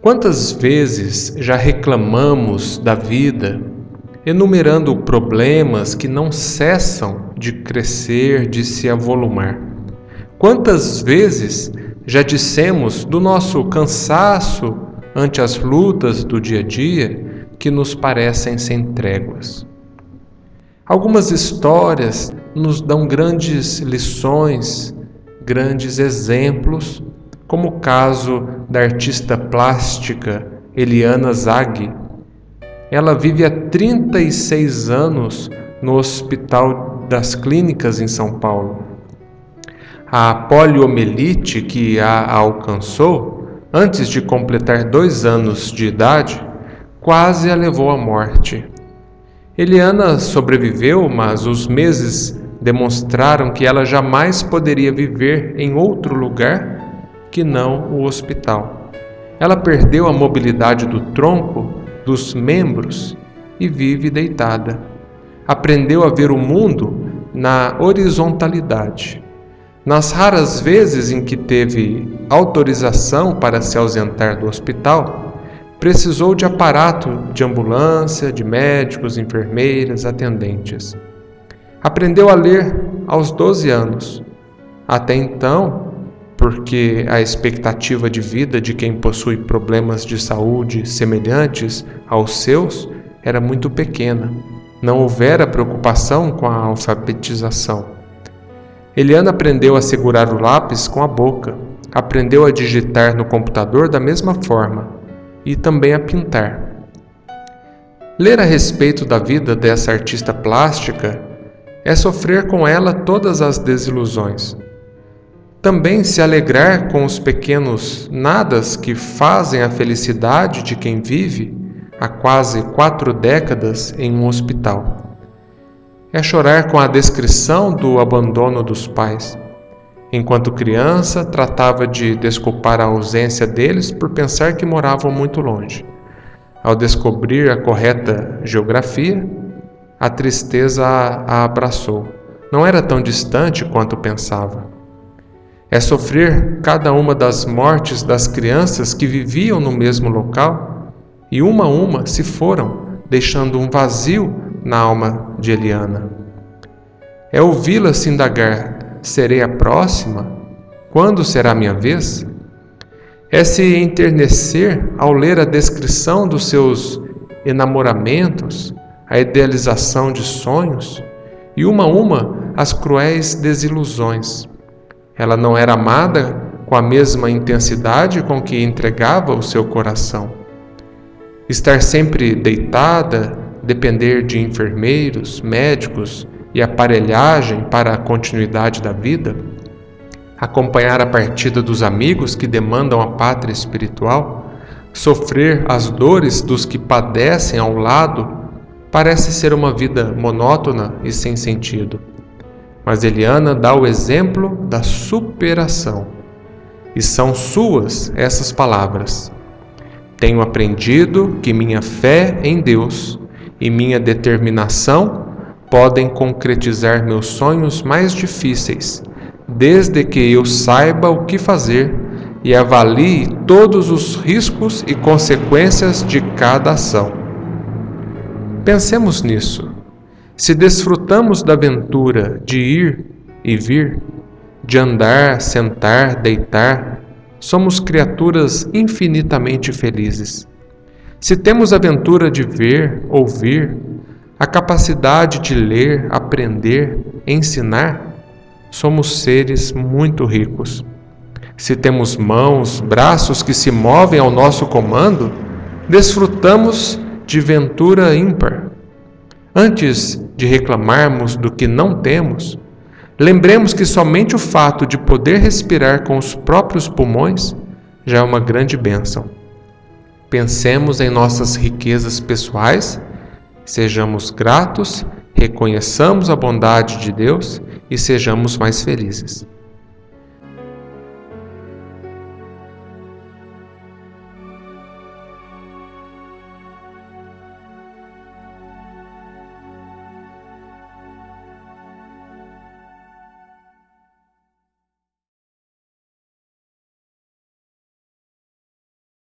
Quantas vezes já reclamamos da vida, enumerando problemas que não cessam de crescer, de se avolumar? Quantas vezes já dissemos do nosso cansaço ante as lutas do dia a dia que nos parecem sem tréguas? Algumas histórias nos dão grandes lições, grandes exemplos como o caso da artista plástica Eliana Zag. Ela vive há 36 anos no Hospital das Clínicas em São Paulo. A poliomielite que a alcançou, antes de completar dois anos de idade, quase a levou à morte. Eliana sobreviveu, mas os meses demonstraram que ela jamais poderia viver em outro lugar que não o hospital. Ela perdeu a mobilidade do tronco, dos membros e vive deitada. Aprendeu a ver o mundo na horizontalidade. Nas raras vezes em que teve autorização para se ausentar do hospital, precisou de aparato de ambulância, de médicos, enfermeiras, atendentes. Aprendeu a ler aos 12 anos. Até então, porque a expectativa de vida de quem possui problemas de saúde semelhantes aos seus era muito pequena. Não houvera preocupação com a alfabetização. Eliana aprendeu a segurar o lápis com a boca, aprendeu a digitar no computador da mesma forma e também a pintar. Ler a respeito da vida dessa artista plástica é sofrer com ela todas as desilusões também se alegrar com os pequenos nadas que fazem a felicidade de quem vive há quase quatro décadas em um hospital. É chorar com a descrição do abandono dos pais. Enquanto criança, tratava de desculpar a ausência deles por pensar que moravam muito longe. Ao descobrir a correta geografia, a tristeza a abraçou. Não era tão distante quanto pensava é sofrer cada uma das mortes das crianças que viviam no mesmo local e uma a uma se foram, deixando um vazio na alma de Eliana. É ouvi-la se indagar: serei a próxima? Quando será minha vez? É se enternecer ao ler a descrição dos seus enamoramentos, a idealização de sonhos e uma a uma as cruéis desilusões. Ela não era amada com a mesma intensidade com que entregava o seu coração. Estar sempre deitada, depender de enfermeiros, médicos e aparelhagem para a continuidade da vida, acompanhar a partida dos amigos que demandam a pátria espiritual, sofrer as dores dos que padecem ao lado, parece ser uma vida monótona e sem sentido. Mas Eliana dá o exemplo da superação. E são suas essas palavras. Tenho aprendido que minha fé em Deus e minha determinação podem concretizar meus sonhos mais difíceis, desde que eu saiba o que fazer e avalie todos os riscos e consequências de cada ação. Pensemos nisso. Se desfrutamos da aventura de ir e vir, de andar, sentar, deitar, somos criaturas infinitamente felizes. Se temos a aventura de ver, ouvir, a capacidade de ler, aprender, ensinar, somos seres muito ricos. Se temos mãos, braços que se movem ao nosso comando, desfrutamos de ventura ímpar. Antes de reclamarmos do que não temos, lembremos que somente o fato de poder respirar com os próprios pulmões já é uma grande bênção. Pensemos em nossas riquezas pessoais, sejamos gratos, reconheçamos a bondade de Deus e sejamos mais felizes.